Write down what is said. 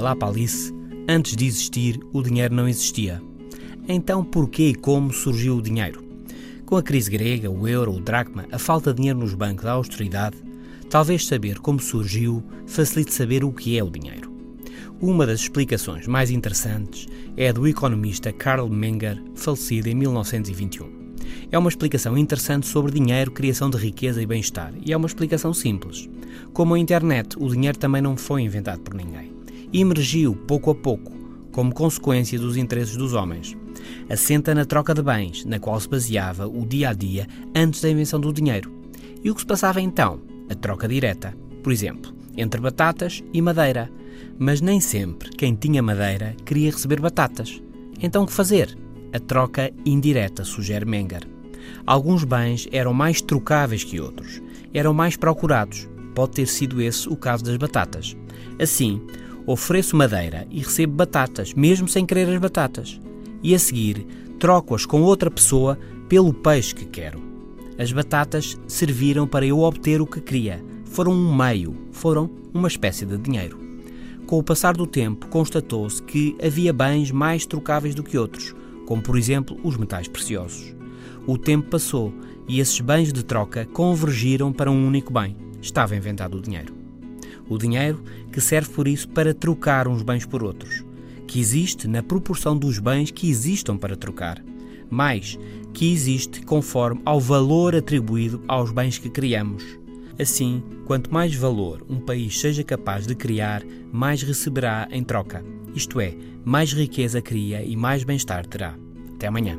lá para Alice, antes de existir, o dinheiro não existia. Então, porquê e como surgiu o dinheiro? Com a crise grega, o euro, o dracma, a falta de dinheiro nos bancos, a austeridade, talvez saber como surgiu facilite saber o que é o dinheiro. Uma das explicações mais interessantes é a do economista Karl Menger, falecido em 1921. É uma explicação interessante sobre dinheiro, criação de riqueza e bem-estar, e é uma explicação simples. Como a internet, o dinheiro também não foi inventado por ninguém. Emergiu pouco a pouco, como consequência dos interesses dos homens. Assenta na troca de bens, na qual se baseava o dia a dia antes da invenção do dinheiro. E o que se passava então? A troca direta. Por exemplo, entre batatas e madeira. Mas nem sempre quem tinha madeira queria receber batatas. Então o que fazer? A troca indireta, sugere Menger. Alguns bens eram mais trocáveis que outros, eram mais procurados. Pode ter sido esse o caso das batatas. Assim, ofereço madeira e recebo batatas, mesmo sem querer as batatas. E a seguir, troco-as com outra pessoa pelo peixe que quero. As batatas serviram para eu obter o que queria. Foram um meio, foram uma espécie de dinheiro. Com o passar do tempo, constatou-se que havia bens mais trocáveis do que outros, como por exemplo os metais preciosos. O tempo passou e esses bens de troca convergiram para um único bem. Estava inventado o dinheiro. O dinheiro que serve por isso para trocar uns bens por outros, que existe na proporção dos bens que existam para trocar, mais que existe conforme ao valor atribuído aos bens que criamos. Assim, quanto mais valor um país seja capaz de criar, mais receberá em troca. Isto é, mais riqueza cria e mais bem-estar terá. Até amanhã.